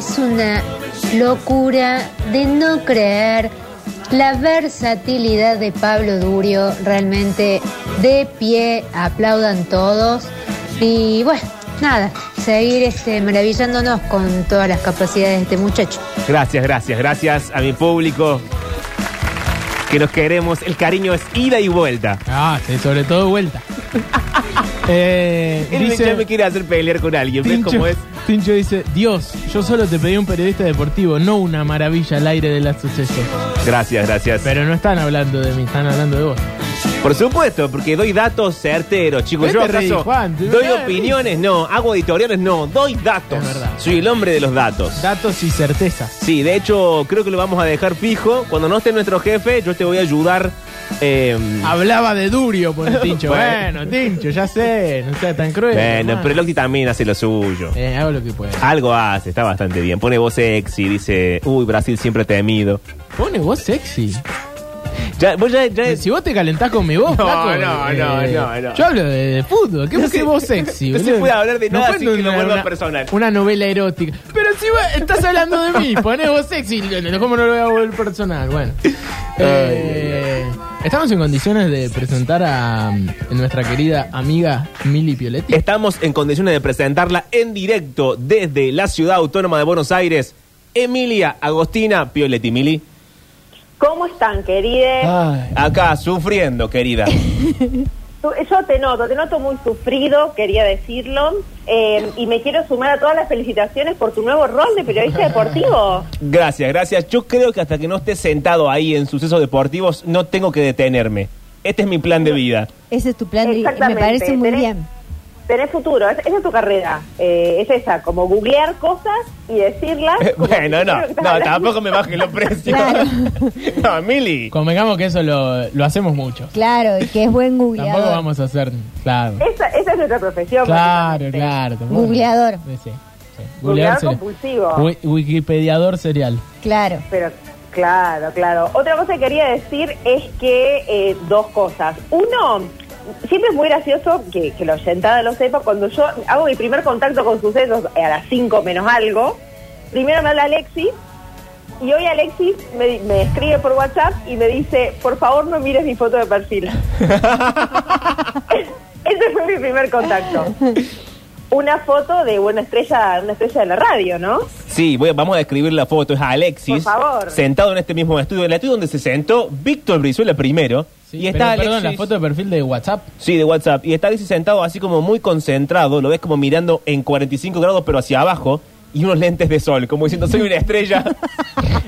es una locura de no creer la versatilidad de Pablo Durio, realmente de pie, aplaudan todos. Y bueno, nada, seguir este, maravillándonos con todas las capacidades de este muchacho. Gracias, gracias, gracias a mi público que nos queremos. El cariño es ida y vuelta. Ah, sí, sobre todo vuelta. Eh, Él dice- ya me quiere hacer pelear con alguien. ¿Ves Tincho, cómo es? Tincho dice, Dios, yo solo te pedí un periodista deportivo, no una maravilla al aire de la suceso. Gracias, gracias. Pero no están hablando de mí, están hablando de vos. Por supuesto, porque doy datos certeros, chicos. ¿Qué Yo te reís, acaso Juan? Te- doy opiniones, no. Hago editoriales, no. Doy datos. Es verdad. Soy el hombre de los datos. Datos y certezas. Sí, de hecho, creo que lo vamos a dejar fijo. Cuando no esté nuestro jefe, yo te voy a ayudar. Eh, Hablaba de Durio por el Tincho. Bueno. Tincho, ya sé, no sea tan cruel. bueno, hermano. pero el Octi también hace lo suyo. Eh, hago lo que pueda. Algo hace, está bastante bien. Pone voz sexy, dice, uy, Brasil siempre temido. Pone voz sexy. Ya, vos ya, ya- Si vos te calentás con mi voz, No, flaco, no, eh, no, no, no. Yo hablo de, de fútbol. ¿Qué, No se- voz sexy? no se boludo? puede hablar de nada cuento sin que lo una- vuelva una- personal. Una novela erótica. Pero si vos estás hablando de mí, ponés voz sexy. ¿Cómo no lo voy a volver personal? Bueno. Eh, estamos en condiciones de presentar a mm, nuestra querida amiga Mili Pioletti. estamos en condiciones de presentarla en directo desde la ciudad autónoma de Buenos Aires, Emilia Agostina Pioletti. Mili, ¿Cómo están, querides? Ay. acá sufriendo, querida. Yo te noto, te noto muy sufrido, quería decirlo, eh, y me quiero sumar a todas las felicitaciones por tu nuevo rol de periodista deportivo. Gracias, gracias. Yo creo que hasta que no esté sentado ahí en sucesos deportivos, no tengo que detenerme. Este es mi plan de vida. Ese es tu plan, de- me Exactamente, parece muy tenés- bien. Tenés futuro, es- esa es tu carrera. Eh, es esa, como googlear cosas y decirlas. bueno, no, no, tampoco me bajen los precios. Claro. no, Mili. Convengamos que eso lo, lo hacemos mucho. Claro, y que es buen googleador. Tampoco vamos a hacer. Claro. Esa, esa es nuestra profesión. Claro, claro. tampoco- Googleador. Sí, sí. Googleador serial. compulsivo. Wi- Wikipediador serial. Claro. Pero claro, claro. Otra cosa que quería decir es que eh, dos cosas. Uno, siempre es muy gracioso que, que la oyentada lo sepa. Cuando yo hago mi primer contacto con sucesos a las 5 menos algo, primero me habla Alexis. Y hoy Alexis me, me escribe por WhatsApp y me dice, por favor no mires mi foto de perfil. Ese fue mi primer contacto. Una foto de una estrella, una estrella de la radio, ¿no? Sí, voy a- vamos a describir la foto. Es Alexis, Por favor. sentado en este mismo estudio. El estudio donde se sentó Víctor Brizuela primero. Sí, y está pero, perdón, la Alexis- foto de perfil de WhatsApp. Sí, de WhatsApp. Y está Alexis sentado así como muy concentrado. Lo ves como mirando en 45 grados, pero hacia abajo. Y unos lentes de sol, como diciendo, soy una estrella.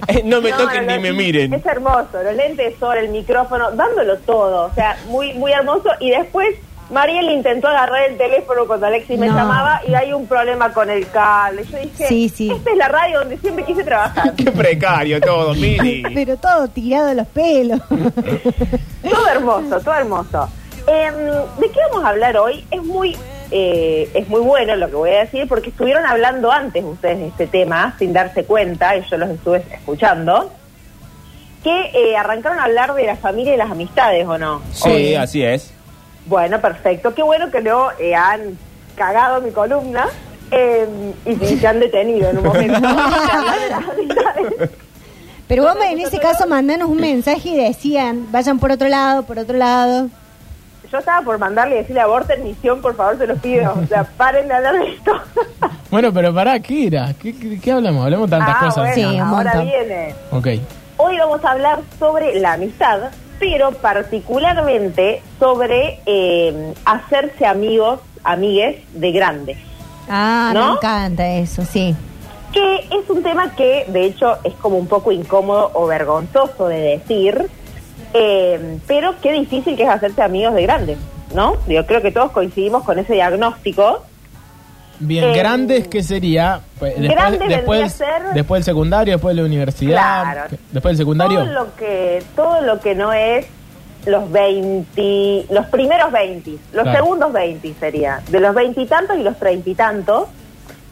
No me No, toquen no, ni me miren. Es hermoso, los lentes de sol, el micrófono, dándolo todo, o sea, muy muy hermoso. Y después Mariel intentó agarrar el teléfono cuando Alexis me No. llamaba y hay un problema con el cable. Yo dije, Sí, sí. esta es la radio donde siempre quise trabajar. Qué precario todo, Mili. Pero todo tirado de los pelos. todo hermoso, todo hermoso. Em, ¿De qué vamos a hablar hoy? Es muy eh, es muy bueno lo que voy a decir porque estuvieron hablando antes ustedes de este tema sin darse cuenta y yo los estuve escuchando que eh, arrancaron a hablar de la familia y las amistades o no. Sí, Hoy. así es. Bueno, perfecto. Qué bueno que no eh, han cagado mi columna eh, y se han detenido en un momento. Pero vos en ese caso mandanos un mensaje y decían, vayan por otro lado, por otro lado. Yo estaba por mandarle y decirle aborten misión, por favor, se los pido. O sea, paren de hablar de esto. Bueno, pero pará, ¿qué era? ¿Qué, qué, qué hablamos? Hablamos tantas ah, cosas. bueno, Sí, ahora montón. viene. Ok. Hoy vamos a hablar sobre la amistad, pero particularmente sobre eh, hacerse amigos, amigues de grandes. Ah, ¿No? me encanta eso, sí. que es un tema que de hecho es como un poco incómodo o vergonzoso de decir, eh, pero qué difícil que es hacerse amigos de grandes, ¿no? Yo creo que todos coincidimos con ese diagnóstico. Bien, Eh, grandes, ¿qué sería? Pues, después, a ser- después del secundario, después de la universidad. Claro. Después del secundario. Todo lo que todo lo que no es los 20, los primeros 20, los Claro. segundos 20 sería, de los veintitantos y los treinta y tantos,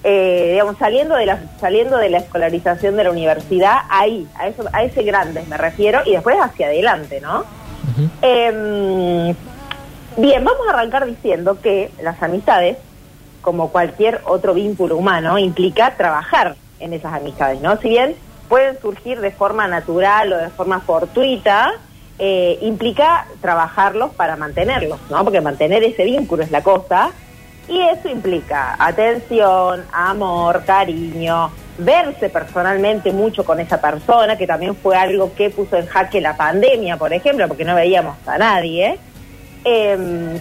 eh, digamos saliendo de la saliendo de la escolarización de la universidad, ahí, a eso, a ese grandes me refiero y después hacia adelante, ¿no? Em, bien, vamos a arrancar diciendo que las amistades, como cualquier otro vínculo humano, implica trabajar en esas amistades, ¿no? Si bien pueden surgir de forma natural o de forma fortuita, eh, implica trabajarlos para mantenerlos, ¿no? Porque mantener ese vínculo es la cosa. Y eso implica atención, amor, cariño, verse personalmente mucho con esa persona, que también fue algo que puso en jaque la pandemia, por ejemplo, porque no veíamos a nadie. Em,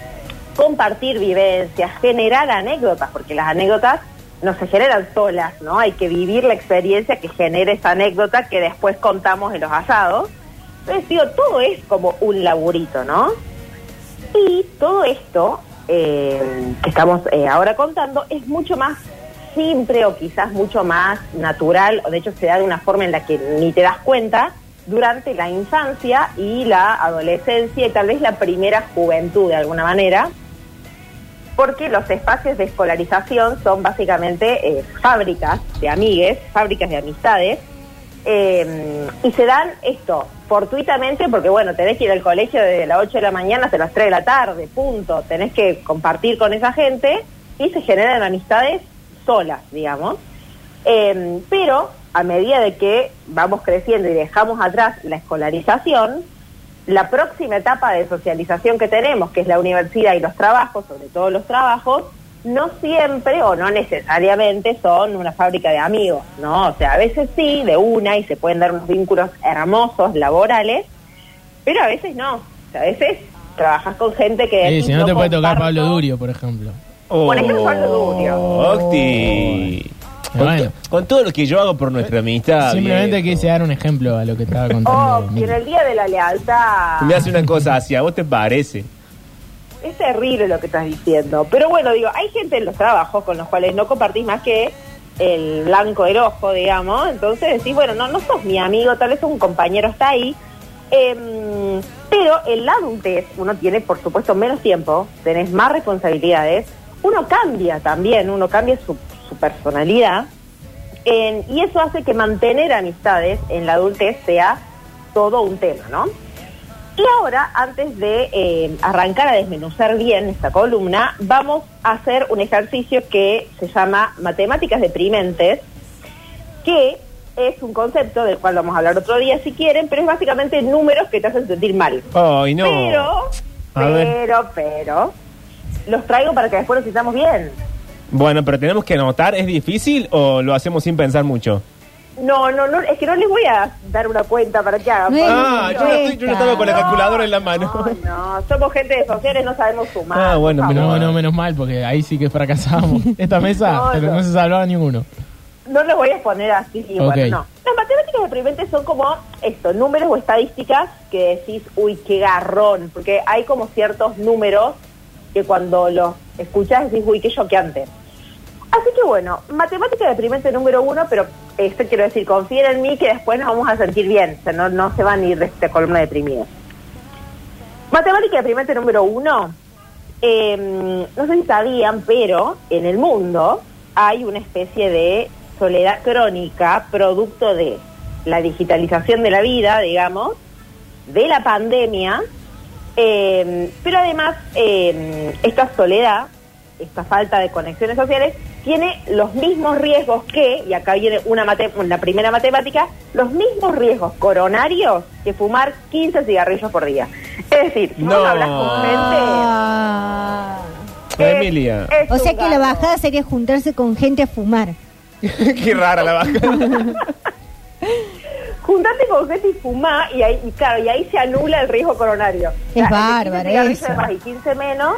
compartir vivencias, generar anécdotas, porque las anécdotas no se generan solas, ¿no? Hay que vivir la experiencia que genere esa anécdota que después contamos en los asados. Entonces, digo, todo es como un laburito, ¿no? Y todo esto eh, que estamos eh, ahora contando es mucho más simple o quizás mucho más natural, o de hecho se da de una forma en la que ni te das cuenta durante la infancia y la adolescencia y tal vez la primera juventud de alguna manera, porque los espacios de escolarización son básicamente eh, fábricas de amigues, fábricas de amistades, eh, y se dan esto fortuitamente porque, bueno, tenés que ir al colegio desde las 8 de la mañana hasta las 3 de la tarde, punto. Tenés que compartir con esa gente y se generan amistades solas, digamos. Eh, pero a medida de que vamos creciendo y dejamos atrás la escolarización, la próxima etapa de socialización que tenemos, que es la universidad y los trabajos, sobre todo los trabajos, no siempre o no necesariamente son una fábrica de amigos, ¿no? O sea, a veces sí, de una, y se pueden dar unos vínculos hermosos, laborales, pero a veces no. O sea, a veces trabajas con gente que... Sí, si no te puede tocar. Pablo Durio, por ejemplo. Por ejemplo, Pablo Durio. Octi. Con, Bueno. to- con todo lo que yo hago por nuestra amistad. Simplemente viejo. quise dar un ejemplo a lo que estaba contando. Oh, Miki. en el Día de la Lealtad... Me hace una cosa así, ¿a vos te parece? Es terrible lo que estás diciendo. Pero bueno, digo, hay gente en los trabajos con los cuales no compartís más que el blanco del ojo, digamos. Entonces decís, bueno, no, no sos mi amigo, tal vez un compañero está ahí. Em, pero en la adultez uno tiene, por supuesto, menos tiempo, tenés más responsabilidades. Uno cambia también, uno cambia su, su personalidad. En- y eso hace que mantener amistades en la adultez sea todo un tema, ¿no? Y ahora, antes de eh, arrancar a desmenuzar bien esta columna, vamos a hacer un ejercicio que se llama matemáticas deprimentes, que es un concepto del cual vamos a hablar otro día si quieren, pero es básicamente números que te hacen sentir mal. Ay, no. Pero, A ver. pero, pero, los traigo para que después nos sintamos bien. Bueno, pero tenemos que anotar, ¿es difícil o lo hacemos sin pensar mucho? No, no, no, es que no les voy a dar una cuenta para que hagan. Ah, yo no, estoy- yo no estaba con la calculadora en la mano. No, no, somos gente de sociales, no sabemos sumar. Ah, bueno, menos. No, no, menos mal, porque ahí sí que fracasamos. Esta mesa, No, pero no. se salvaba ninguno. No los voy a poner así, y bueno, no. Las matemáticas deprimentes son como esto, números o estadísticas que decís, uy, qué garrón, porque hay como ciertos números que cuando los escuchás decís, uy, qué choqueante. Así que bueno, matemática deprimente número uno, pero esto quiero decir, confíen en mí que después nos vamos a sentir bien, o no, no se van a ir de esta columna deprimida. Matemática deprimente número uno, eh, no sé si sabían, pero en el mundo hay una especie de soledad crónica producto de la digitalización de la vida, digamos, de la pandemia, eh, pero además eh, esta soledad, esta falta de conexiones sociales, tiene los mismos riesgos que, y acá viene una mate- la primera matemática, los mismos riesgos coronarios que fumar 15 cigarrillos por día. Es decir, si vos No. hablas con gente... Ah. es- Emilia. es O sea que la bajada sería juntarse con gente a fumar. Qué rara la baja. Juntate con gente y fumá y ahí, y claro, y ahí se anula el riesgo coronario. Es bárbaro 15 cigarrillos eso. de más y 15 menos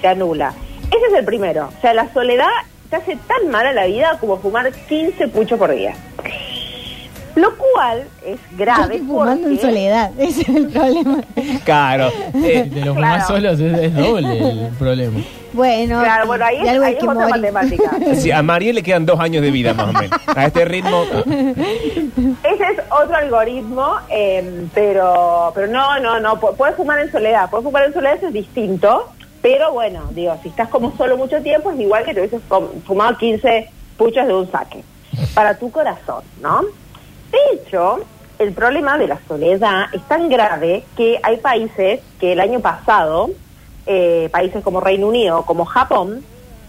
se anula. Ese es el primero. O sea, la soledad te hace tan mal a la vida como fumar 15 puchos por día. Lo cual es grave estoy fumando en soledad, ese es el problema. Claro. Eh, Si te lo Claro. solos es, es doble el problema. Bueno, Claro, bueno, ahí de es, algo ahí hay es que otra morir. matemática. sí, a Mariel le quedan dos años de vida más o menos. A este ritmo. Ese es otro algoritmo, eh, pero pero no, no, no, pu- puedes fumar en soledad, puedes fumar en soledad, eso es distinto, pero bueno, digo, si estás como solo mucho tiempo es igual que te hubieses fumado 15 puchos de un saque, para tu corazón, ¿no? De hecho, el problema de la soledad es tan grave que hay países que el año pasado, eh, países como Reino Unido, como Japón,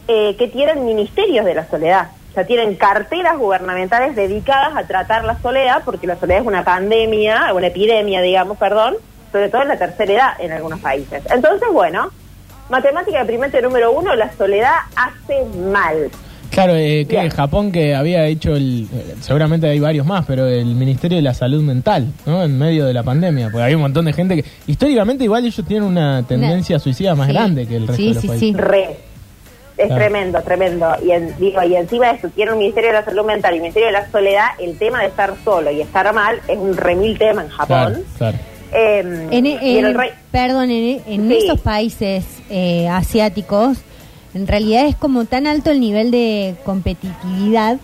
eh, que tienen ministerios de la soledad. sea, tienen carteras gubernamentales dedicadas a tratar la soledad, porque la soledad es una pandemia, una epidemia, digamos, perdón, sobre todo en la tercera edad en algunos países. Entonces, bueno, matemática deprimente número uno, la soledad hace mal. Claro, eh, que Bien. Japón que había hecho el, eh, seguramente hay varios más, pero el Ministerio de la Salud Mental, ¿no? En medio de la pandemia, porque había un montón de gente que históricamente igual ellos tienen una tendencia suicida más Sí. grande que el resto Sí, de los sí, países. sí. Re. Es Claro. tremendo, tremendo. Y, en- digo, y encima de eso, tiene un Ministerio de la Salud Mental y un Ministerio de la Soledad, el tema de estar solo y estar mal es un remil tema en Japón. Claro, claro. Eh, En, en en- el rey- perdón, en, en Sí. esos países eh, asiáticos, en realidad es como tan alto el nivel de competitividad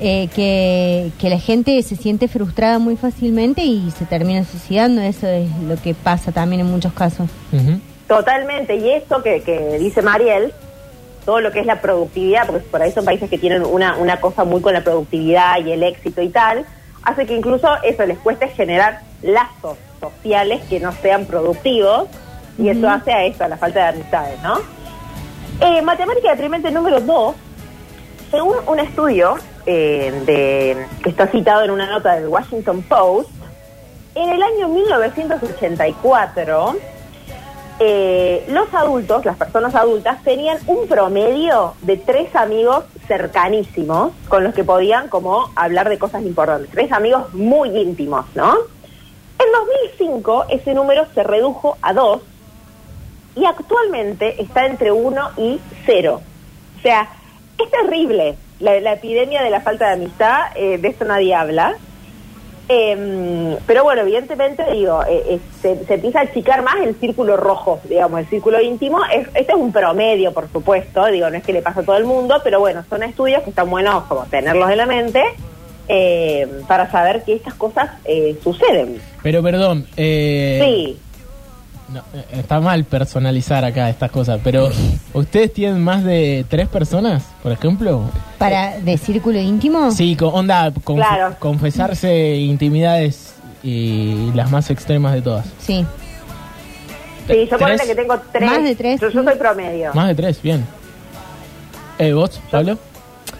eh, que, que la gente se siente frustrada muy fácilmente y se termina suicidando. Eso es lo que pasa también en muchos casos. Totalmente, y esto que, que dice Mariel, todo lo que es la productividad, porque por ahí son países que tienen una, una cosa muy con la productividad y el éxito y tal, hace que incluso eso les cueste generar lazos sociales que no sean productivos, y eso hace a esto, a la falta de amistades, ¿no? Eh, matemática deprimente número dos, según un estudio eh, de, que está citado en una nota del Washington Post, en el año 1984, eh, los adultos, las personas adultas, tenían un promedio de tres amigos cercanísimos con los que podían como hablar de cosas importantes. Tres amigos muy íntimos, ¿no? En 2005 ese número se redujo a dos y actualmente está entre uno y cero. O sea, es terrible la, epidemia de la falta de amistad, eh, de esto nadie habla. Eh, pero bueno, evidentemente, digo, eh, eh, se, empieza a achicar más el círculo rojo, digamos, el círculo íntimo. Es, este es un promedio, por supuesto, digo, no es que le pasa a todo el mundo, pero bueno, son estudios que están buenos como tenerlos en la mente eh, para saber que estas cosas eh, suceden. Pero perdón, eh, Sí, no, eh, está mal personalizar acá estas cosas, pero ¿ustedes tienen más de tres personas, por ejemplo? ¿Para de círculo íntimo? Sí, con, onda, conf- Claro. confesarse intimidades y las más extremas de todas. Sí. sí, yo que tengo tres. Más de tres, Yo, yo soy promedio. Más de tres, bien. Eh, ¿Vos, Pablo?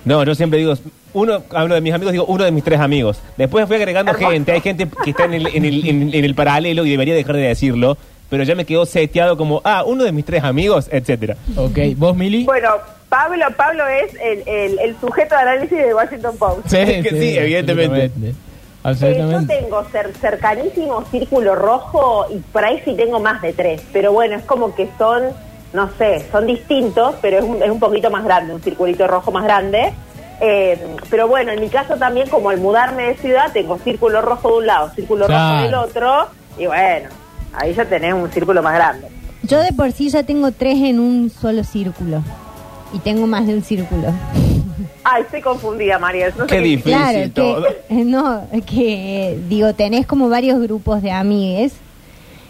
No, yo siempre digo, uno, hablo de mis amigos, digo uno de mis tres amigos. Después fui agregando Hermoso. gente, hay gente que está en el, en, el, en- en el paralelo y debería dejar de decirlo, pero ya me quedó seteado como, ah, uno de mis tres amigos, etcétera. Ok, ¿vos, Mili? Bueno, Pablo, Pablo es el, el, el sujeto de análisis de Washington Post. Sí, sí, evidentemente. Eh, Absolutamente. yo tengo cer cercanísimo círculo rojo y por ahí sí tengo más de tres, pero bueno, es como que son, no sé, son distintos, pero es un, es un poquito más grande, un circulito rojo más grande. Eh, pero bueno, en mi caso también, como al mudarme de ciudad, tengo círculo rojo de un lado, círculo rojo del otro, y bueno, ahí ya tenés un círculo más grande. Yo de por sí ya tengo tres en un solo círculo. Y tengo más de un círculo. Ay, estoy confundida, María. No sé Qué difícil Claro, todo. que, no, que digo, tenés como varios grupos de amigues.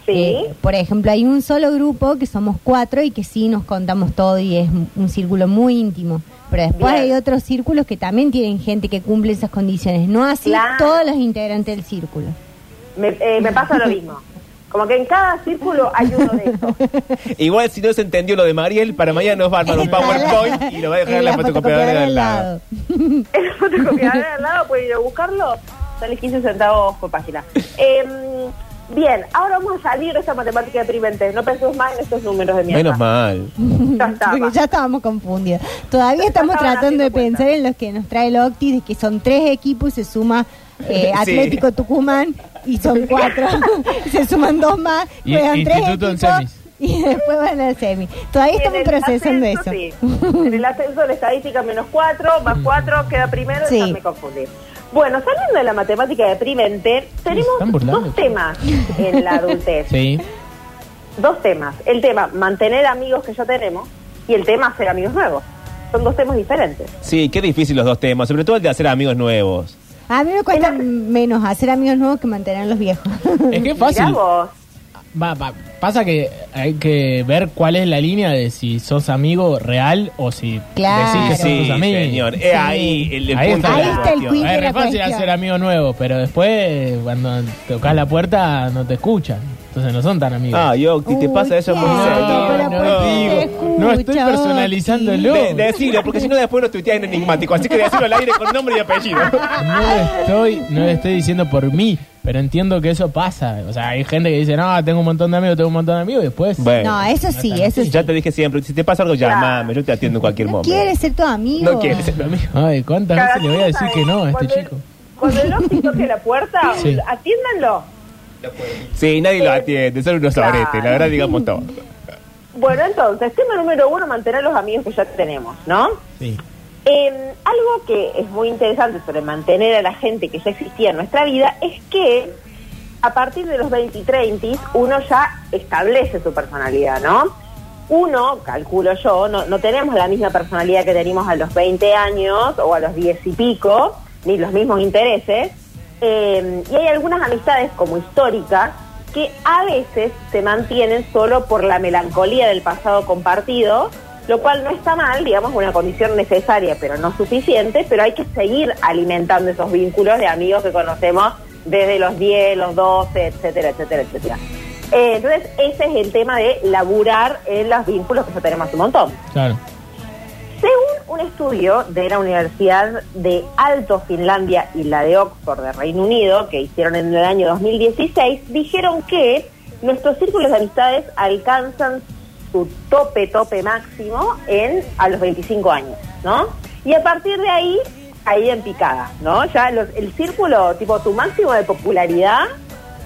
Sí. Eh, por ejemplo, hay un solo grupo que somos cuatro y que sí nos contamos todo y es un círculo muy íntimo. Pero después Bien. hay otros círculos que también tienen gente que cumple esas condiciones. No así Claro. todos los integrantes del círculo. Me, eh, me pasa lo mismo. Como que en cada círculo hay uno de esos. Igual si no se entendió lo de Mariel, para mañana nos va a armar un PowerPoint y lo va a dejar en la fotocopiadora de al lado. En la fotocopiadora de al lado pueden ir a buscarlo. Sale 15 centavos por página. Em, bien, ahora vamos a salir de esta matemática deprimente. No pensemos más en estos números de mierda. Menos mal. Ya Porque ya estábamos confundidos. Todavía estamos tratando de cuenta. pensar en los que nos trae el Octi, de que son tres equipos y se suma eh, Sí. Atlético Tucumán y son cuatro. se suman dos más, Y juegan tres en y después van al semi. Todavía estamos procesando ascenso, eso. sí. En el ascenso la estadística menos 4, más 4 queda primero, Sí. ya me confundí. Bueno, saliendo de la matemática deprimente, tenemos burlando. dos temas en la adultez. Sí. Dos temas. El tema mantener amigos que ya tenemos y el tema hacer amigos nuevos. Son dos temas diferentes. Sí, qué difícil los dos temas, sobre todo el de hacer amigos nuevos. A mí me cuesta la- menos hacer amigos nuevos que mantener los viejos. Es que es Mirá fácil. vos. Va, va, pasa que hay que ver cuál es la línea de si sos amigo real o si Claro. decís que sos Sí, tus amigos. señor. Es Sí. ahí el, el Ahí punto está. de Ahí la está el cuestión. Es fácil cuestión. hacer amigo nuevo, pero después cuando tocas la puerta no te escuchan. Entonces no son tan amigos. Ah, yo, si te pasa eso no, ¿por digo, te no estoy personalizándolo. De- decilo, porque si no después lo tuiteas en enigmático. Así que decilo al aire con nombre y apellido. No lo estoy, no lo estoy diciendo por mí, pero entiendo que eso pasa. O sea, hay gente que dice, no, tengo un montón de amigos, tengo un montón de amigos, y después... Bueno. No, eso sí, eso sí. Ya te dije siempre, si te pasa algo, llamame, yo te atiendo en cualquier No momento. quiere ser tu amigo. No quiere ser mi amigo. Ay, ¿cuántas Cada veces le voy a decir que no a este cuando el- chico? Cuando el Octi toque la puerta, Sí. atiéndanlo. Sí, nadie lo atiende, son unos Claro. sobretes, la verdad digamos todo. Bueno, entonces, tema número uno, mantener los amigos que ya tenemos, ¿no? Sí. Eh, algo que es muy interesante sobre mantener a la gente que ya existía en nuestra vida es que a partir de los 20 y 30 uno ya establece su personalidad, ¿no? Uno, calculo yo, no, no tenemos la misma personalidad que teníamos a los 20 años o a los 10 y pico, ni los mismos intereses. Eh, y hay algunas amistades como históricas que a veces se mantienen solo por la melancolía del pasado compartido, lo cual no está mal, digamos, una condición necesaria, pero no suficiente, pero hay que seguir alimentando esos vínculos de amigos que conocemos desde los 10, los 12, etcétera, etcétera, etcétera. Eh, entonces, ese es el tema de laburar en los vínculos que ya tenemos un montón. Claro. Un estudio de la Universidad de Alto Finlandia y la de Oxford de Reino Unido, que hicieron en el año 2016, dijeron que nuestros círculos de amistades alcanzan su tope, tope máximo en a los 25 años, ¿no? Y a partir de ahí, ahí en picada, ¿no? Ya el círculo, tipo tu máximo de popularidad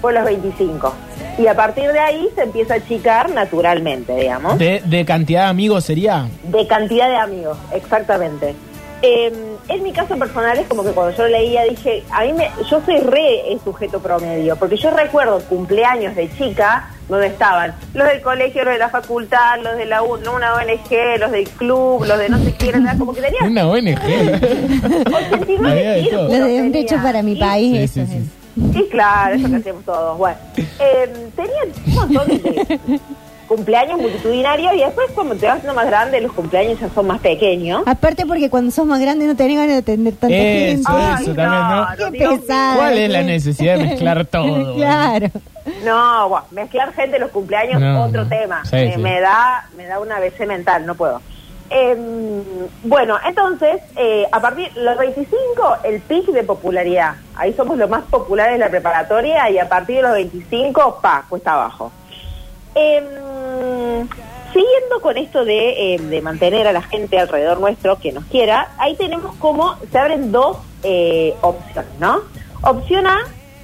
fue los 25. Y a partir de ahí se empieza a achicar naturalmente, digamos. De, de cantidad de amigos sería... De cantidad de amigos, exactamente. Eh, en mi caso personal es como que cuando yo leía dije, a mí me, yo soy re el sujeto promedio, porque yo recuerdo cumpleaños de chica donde estaban los del colegio, los de la facultad, los de la U- no, una ONG, los del club, los de no sé era como que tenía Una ONG. 89 Había de todo. círculos Lo de un techo para mi país, Sí, eso sí, es. sí. Sí, claro, eso que hacemos todos. Bueno, eh, tenían un montón de cumpleaños multitudinarios y después cuando te vas haciendo más grande los cumpleaños ya son más pequeños. Aparte porque cuando sos más grande no tenés ganas de atender tanta gente. Eso, Ay, eso también, ¿no? Qué pesado. ¿Cuál es la necesidad de mezclar todo? claro. No, bueno, mezclar gente en los cumpleaños No, otro no. tema. Sí, me, sí. me da me da una BC mental, no puedo. Em, bueno, entonces, eh, a partir de los 25, el pic de popularidad. Ahí somos los más populares de la preparatoria y a partir de los 25, pa, cuesta abajo. Em, siguiendo con esto de, em, de mantener a la gente alrededor nuestro que nos quiera, ahí tenemos como se abren dos eh, opciones, ¿no? Opción A,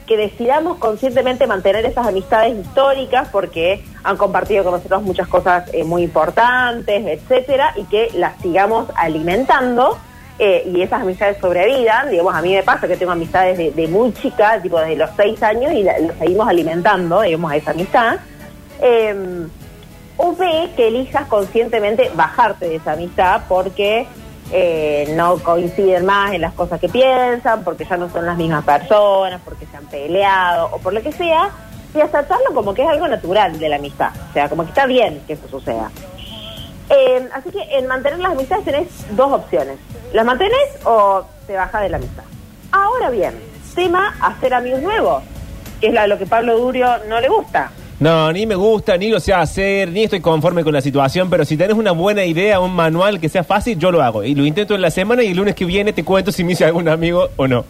que decidamos conscientemente mantener esas amistades históricas porque han compartido con nosotros muchas cosas eh, muy importantes, etcétera, y que las sigamos alimentando eh, y esas amistades sobrevivan. Digamos, a mí me pasa que tengo amistades de, muy chica, tipo desde los seis años, y la, lo seguimos alimentando, digamos, a esa amistad. O B, que elijas conscientemente bajarte de esa amistad porque eh, no coinciden más en las cosas que piensan, porque ya no son las mismas personas, porque se han peleado o por lo que sea, y aceptarlo como que es algo natural de la amistad. O sea, como que está bien que eso suceda. Eh, así que en mantener las amistades tenés dos opciones. ¿Las mantenés o te bajas de la amistad? Ahora bien, tema hacer amigos nuevos, que es lo que Pablo Durio no le gusta. No, ni me gusta, ni lo sé hacer, ni estoy conforme con la situación, pero si tenés una buena idea, un manual que sea fácil, yo lo hago. Y lo intento en la semana y el lunes que viene te cuento si me hice algún amigo o no.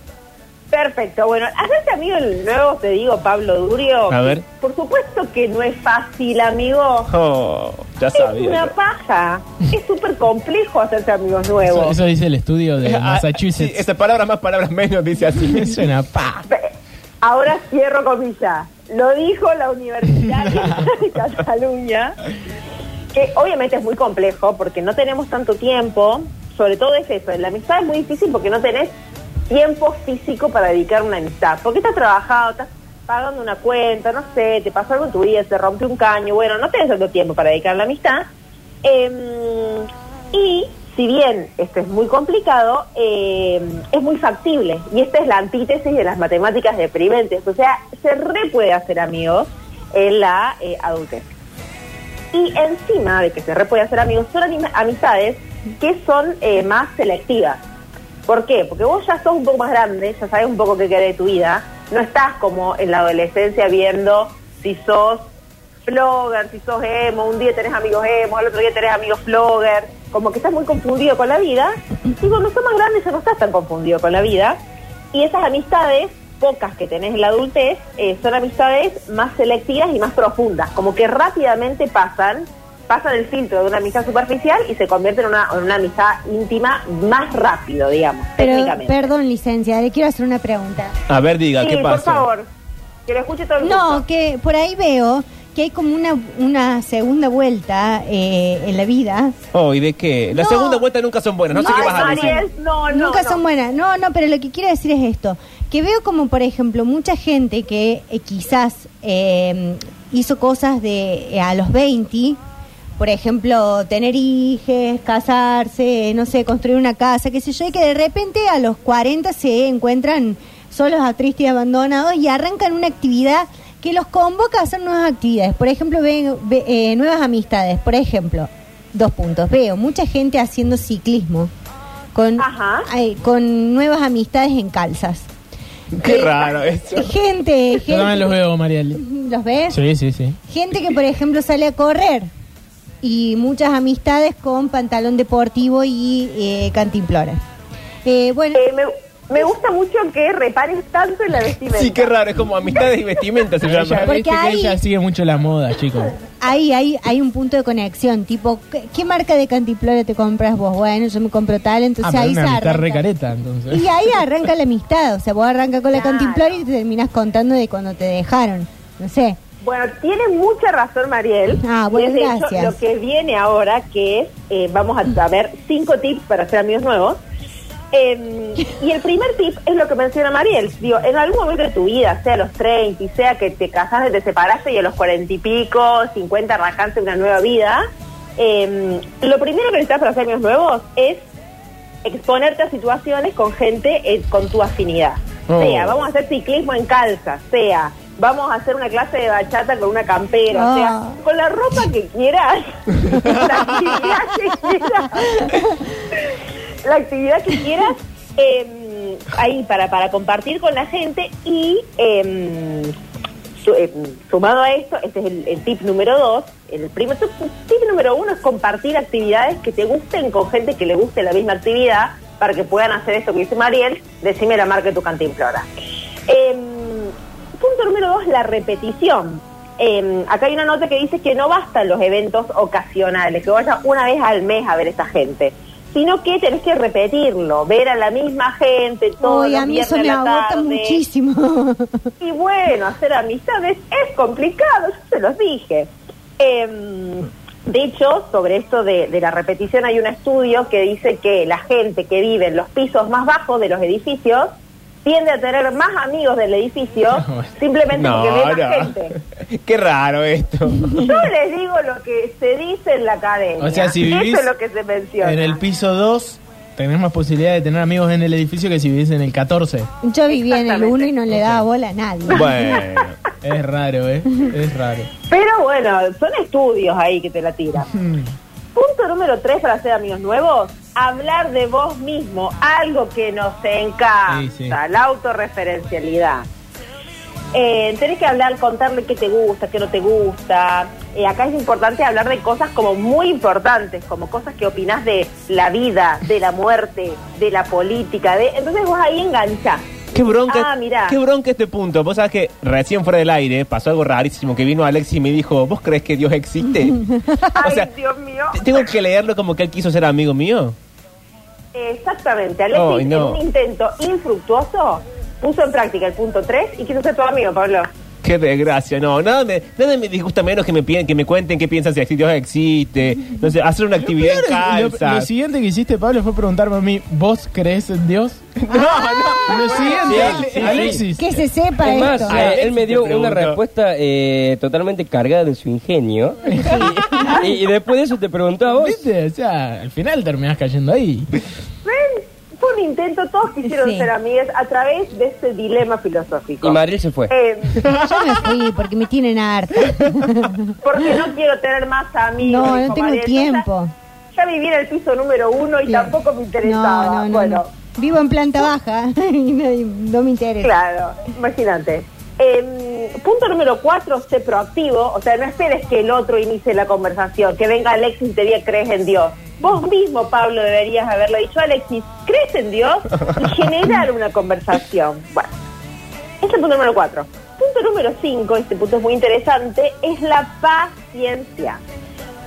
Perfecto, bueno, hacerte amigo nuevo, te digo, Pablo Durio. A ver. Por supuesto que no es fácil, amigo. Oh, ya Es sabía. una yo. paja. Es súper complejo hacerse amigos nuevos. eso dice el estudio de Ah, Massachusetts. sí, esa palabra más, palabras menos, dice así. Es una pa. Pe- Ahora cierro comillas. Lo dijo la Universidad de Cataluña, que obviamente es muy complejo porque no tenemos tanto tiempo. Sobre todo es eso, la amistad es muy difícil porque no tenés tiempo físico para dedicar una amistad. Porque estás trabajado, estás pagando una cuenta, no sé, te pasó algo en tu vida, te rompe un caño, bueno, no tenés tanto tiempo para dedicar la amistad. Em, y si bien esto es muy complicado, eh, es muy factible. Y esta es la antítesis de las matemáticas deprimentes. O sea, se re puede hacer amigos en la eh, adultez. Y encima de que se re puede hacer amigos, son ami- amistades que son eh, más selectivas. ¿Por qué? Porque vos ya sos un poco más grande, ya sabes un poco qué querés de tu vida. No estás como en la adolescencia viendo si sos flogger, si sos emo, un día tenés amigos emo, al otro día tenés amigos flogger, como que estás muy confundido con la vida. Y cuando sos más grande ya no estás tan confundido con la vida. Y esas amistades, pocas que tenés en la adultez, eh, son amistades más selectivas y más profundas, como que rápidamente pasan pasan el filtro de una amistad superficial y se convierten en una, en una amistad íntima más rápido, digamos, Pero, técnicamente. perdón, licencia, le quiero hacer una pregunta. A ver, diga, sí, ¿qué por pasa? favor, que lo escuche todo el No, mundo. que por ahí veo que hay como una, una segunda vuelta eh, en la vida. Oh, ¿y de qué? La No. segunda vuelta nunca son buenas, no sé qué vas a decir. Mariel, no, no, Nunca no. son buenas. No, no, pero lo que quiero decir es esto. Que veo como, por ejemplo, mucha gente que eh, quizás eh, hizo cosas de eh, a los 20, por ejemplo, tener hijos, casarse, no sé, construir una casa, qué sé yo, y que de repente a los 40 se encuentran solos, a tristes y abandonados y arrancan una actividad que los convoca a hacer nuevas actividades. Por ejemplo, ven, ve- eh, nuevas amistades. Por ejemplo, dos puntos. Veo mucha gente haciendo ciclismo con, Ajá. ay, con nuevas amistades en calzas. Qué Eh, raro eso. Gente, gente. Yo también los veo, Mariel. ¿Los ves? Sí, sí, sí. Gente que, por ejemplo, sale a correr y muchas amistades con pantalón deportivo y eh, cantimplora. Eh, bueno, Eh, me, me gusta mucho que repares tanto en la vestimenta. Sí, qué raro, es como amistades y vestimenta se llama. Ella, Porque viste que ahí- ella sigue mucho la moda, chicos. ahí hay, hay un punto de conexión. Tipo, ¿qué, qué marca de cantimplora te compras vos? Bueno, yo me compro tal, Ah, entonces pero ahí una amistad arranca. re careta, entonces. Y ahí arranca la amistad. O sea, vos arrancas con la Claro. cantimplora y te terminas contando de cuando te dejaron. No sé. Bueno, tiene mucha razón Mariel. Ah, bueno, Y es, de hecho, gracias. lo que viene ahora, que es, eh, vamos a saber cinco tips para hacer amigos nuevos. Eh, y el primer tip es lo que menciona Mariel. Digo, en algún momento de tu vida, sea a los 30, y sea que te casaste, te separaste y a los 40 y pico, 50 arrancaste una nueva vida, eh, lo primero que necesitas para hacer amigos nuevos es exponerte a situaciones con gente eh, con tu afinidad. Oh. Sea, vamos a hacer ciclismo en calza, sea, vamos a hacer una clase de bachata con una campera, Oh. sea, con la ropa que quieras, la actividad que quieras, la actividad que quieras, eh, ahí para, para compartir con la gente y eh, su- eh, sumado a esto, este es el, el tip número dos. El primer tip, tip número uno es compartir actividades que te gusten con gente que le guste la misma actividad para que puedan hacer esto que dice Mariel, decime la marca de tu cantimplora. Punto número dos, la repetición. Eh, acá hay una nota que dice que no bastan los eventos ocasionales, que vaya una vez al mes a ver a esta gente, sino que tenés que repetirlo, ver a la misma gente los a mí eso me agota tarde. muchísimo. Y bueno, hacer amistades es complicado, yo se los dije. Em, de hecho, sobre esto de, de la repetición hay un estudio que dice que la gente que vive en los pisos más bajos de los edificios tiende a tener más amigos del edificio simplemente porque ve más gente. Qué raro esto. Yo les digo lo que se dice en la academia. O sea, si vivís Eso es lo que se menciona. En el piso 2 tenés más posibilidad de tener amigos en el edificio que si vivís en el 14. Yo vivía en el Exactamente. 1 y no le daba bola a nadie. Bueno. Es raro, ¿eh? Es raro. Pero bueno, son estudios ahí que te la tiran. Punto número tres para hacer amigos nuevos, hablar de vos mismo, algo que nos encanta, Sí, sí. la autorreferencialidad. Eh, tenés que hablar, contarle qué te gusta, qué no te gusta. Eh, acá es importante hablar de cosas como muy importantes, como cosas que opinás de la vida, de la muerte, de la política. De... Entonces vos ahí enganchás. Qué bronca, Ah, mirá. qué bronca este punto. Vos sabés que recién fuera del aire pasó algo rarísimo que vino Alex y me dijo, ¿vos crees que Dios existe? Ay, o sea, Dios mío. tengo que leerlo como que él quiso ser amigo mío. Exactamente, Alexis, no. en un intento infructuoso, puso en práctica el punto 3 y quiso ser tu amigo, Pablo. Qué desgracia, no, nada me, nada me disgusta menos que me, pi- que me cuenten qué piensan si Dios existe, no sé, hacer una actividad en Lo, lo calza. siguiente que hiciste, Pablo, fue preguntarme a mí, ¿vos crees en Dios? No, no, Lo siguiente, sí. Alexis. Que se sepa Es más, esto. eh, él me dio una respuesta eh, totalmente cargada de su ingenio. y, y después de eso te preguntó a vos. ¿Viste? O sea, al final terminás cayendo ahí. Fue un intento, todos quisieron Sí. ser amigos a través de este dilema filosófico. Y Mariel se fue. Eh, Yo me fui porque me tienen harta. porque no quiero tener más amigos. No, no dijo tengo Mariel. tiempo. Ya, ya viví en el piso número uno y tampoco me interesaba. No, no, no, bueno, no. Vivo en planta baja y no, no me interesa. claro, imagínate. Em, punto número cuatro, sé proactivo. O sea, no esperes que el otro inicie la conversación, que venga Alexis y te diga crees en Dios. Vos mismo, Pablo, deberías haberle dicho, Alexis, ¿crees en Dios? Y generar una conversación. Bueno, ese es el punto número cuatro. Punto número cinco, este punto es muy interesante, es la paciencia.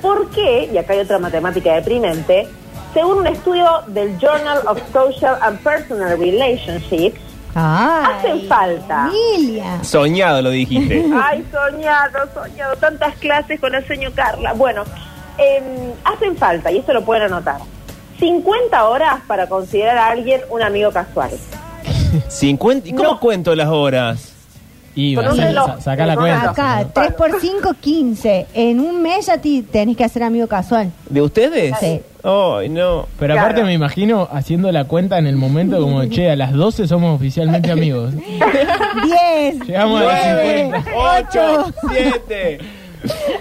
¿Por qué? Y acá hay otra matemática deprimente. Según un estudio del Journal of Social and Personal Relationships, Hacen falta. Emilia. Soñado lo dijiste. Ay, soñado, soñado, tantas clases con el señor Carla. Bueno, em, hacen falta, y esto lo pueden anotar, 50 horas para considerar a alguien un amigo casual. 50. ¿Y cómo No. cuento las horas? Y Con va, un sa- reloj. sa- saca la Con cuenta. Acá, 3 por 5, 15. En un mes ya ti- tenés que hacer amigo casual. ¿De ustedes? Sí. Ay, no. Pero Claro. aparte me imagino haciendo la cuenta en el momento como, che, a las 12 somos oficialmente amigos. 10. Llegamos a las 50. 8, 7.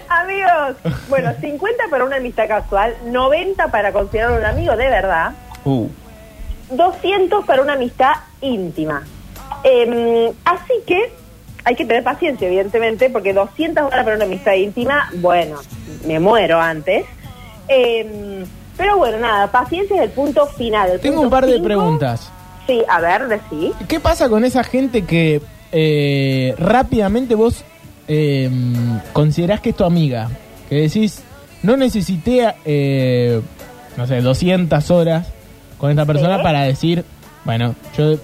Amigos, bueno, 50 para una amistad casual, 90 para considerar un amigo de verdad, Uh. 200 para una amistad íntima. Em, así que hay que tener paciencia, evidentemente, porque 200 horas para una amistad íntima, bueno, me muero antes. Em, pero bueno, nada, paciencia es el punto final. el Tengo punto un par de preguntas. Sí, a ver, decí. ¿Qué pasa con esa gente que eh, rápidamente vos eh, considerás que es tu amiga? Que decís, no necesité, eh, no sé, 200 horas con esta persona Sí. para decir, bueno, yo,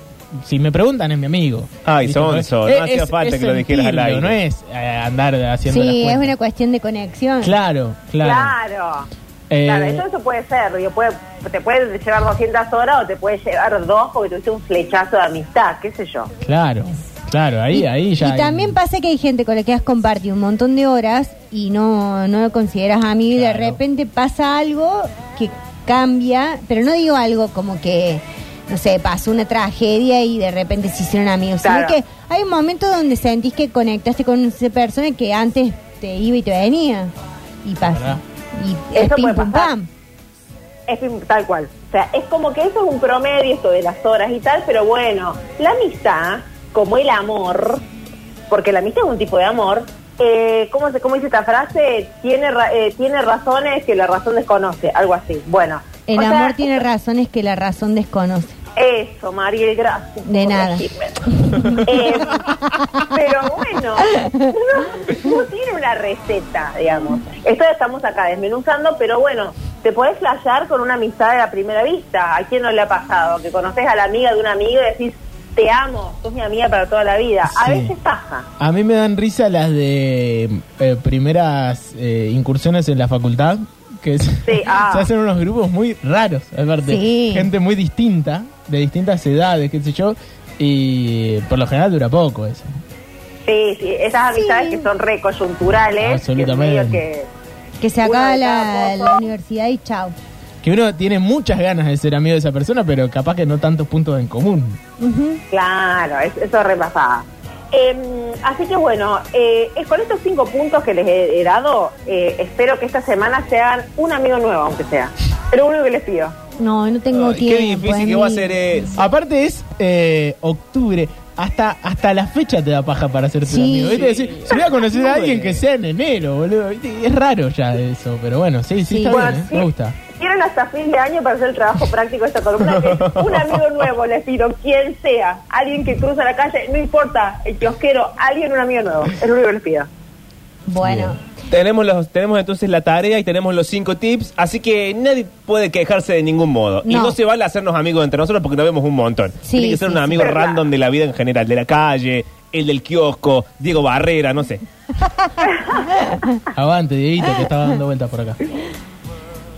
si me preguntan es mi amigo. Ay, sonso, no Es- hacía es- falta es que lo dijeras al aire. No es eh, andar haciendo las Sí, es cuentas. una cuestión de conexión. Claro, claro. Claro. Eh, Claro, eso, eso puede ser. Digo, puede, te puede llevar 200 horas o te puede llevar dos porque tuviste un flechazo de amistad, qué sé yo. Claro, claro, ahí, ahí ya. Y también pasa que hay gente con la que has compartido un montón de horas y no, no lo consideras amigo y de repente pasa algo que cambia, pero no digo algo como que, no sé, pasó una tragedia y de repente se hicieron amigos, Claro. sino que hay un momento donde sentís que conectaste con esa persona que antes te iba y te venía y pasa. ¿Verdad? Y es Eso puede pum pasar. pam. Es tal cual. O sea, es como que eso es un promedio, esto de las horas y tal, pero bueno, la amistad, como el amor, porque la amistad es un tipo de amor, eh, ¿cómo, se, ¿cómo dice esta frase? Tiene, ra- eh, tiene razones que la razón desconoce, algo así. Bueno. El sea, amor tiene razones que la razón desconoce. Eso, Mariel, gracias. De nada. Eh, pero bueno, no, no tiene una receta, digamos. Esto estamos acá desmenuzando, pero bueno, te podés flashear con una amistad de la primera vista. ¿A quién no le ha pasado? Que conoces a la amiga de un amigo y decís, te amo, sos mi amiga para toda la vida. A veces pasa. A mí me dan risa las de eh, primeras eh, incursiones en la facultad, que Sí, ah. se hacen unos grupos muy raros, aparte. Sí. Gente muy distinta, de distintas edades, qué sé yo, y por lo general dura poco eso. Sí, sí, esas amistades Sí. que son recoyunturales. Absolutamente. Que es medio que- Que se acaba la, universidad y chao. Que uno tiene muchas ganas de ser amigo de esa persona, pero capaz que no tantos puntos en común. Claro, es- eso repasada. Eh, así que bueno, eh, es con estos cinco puntos que les he, he dado, eh, espero que esta semana sean un amigo nuevo, aunque sea. Pero uno que les pido. No, no tengo Ay, tiempo. qué difícil que va a ser eso. Aparte es eh, octubre, hasta hasta la fecha te da paja para ser tu Sí. amigo. ¿viste? Decir, si voy a conocer a alguien que sea en enero, boludo. ¿viste? Es raro ya eso, pero bueno, sí, sí, Sí. está Bueno, bien, ¿eh? sí. me gusta. Tienen hasta fin de año para hacer el trabajo práctico de esta columna. que es un amigo nuevo, les pido, quien sea. Alguien que cruza la calle, no importa, el kiosquero, alguien, un amigo nuevo. Es lo único que les pido. Bueno, Tenemos, los, tenemos entonces la tarea y tenemos los cinco tips, así que nadie puede quejarse de ningún modo. Y No. no se vale hacernos amigos entre nosotros porque nos vemos un montón. Sí, Tiene que ser sí, un amigo random de la vida en general, de la calle, el del kiosco, Diego Barrera, no sé. Avante, Dieguito, que estaba dando vueltas por acá.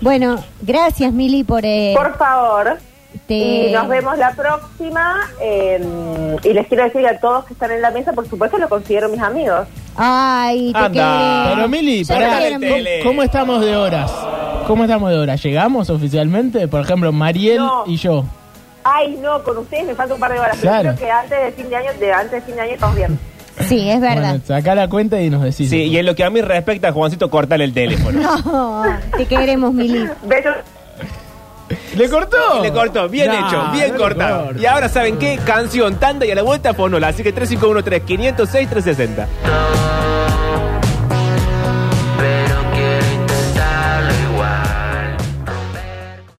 bueno, gracias Mili por... eh, Por favor. Te- Y nos vemos la próxima. eh, y les quiero decir a todos que están en la mesa, por supuesto, lo considero mis amigos. Ay, te Anda. Pero Mili, pará. ¿cómo, cómo estamos de horas? ¿Cómo estamos de horas? ¿Llegamos oficialmente? Por ejemplo, Mariel No. y yo. Ay, no, con ustedes me falta un par de horas. Claro. Pero creo que antes de fin de año, de antes de fin de año estamos bien. Sí, es verdad. Bueno, saca la cuenta y nos decís. Sí, y en lo que a mí respecta, Juancito, cortale el teléfono. No, te queremos Mili. Besos. ¿Le cortó? Y le cortó, bien No, hecho, bien no le cortado. corta. Y ahora, ¿saben qué? Canción, tanda y a la vuelta, fonola. Así que 3513 506 360.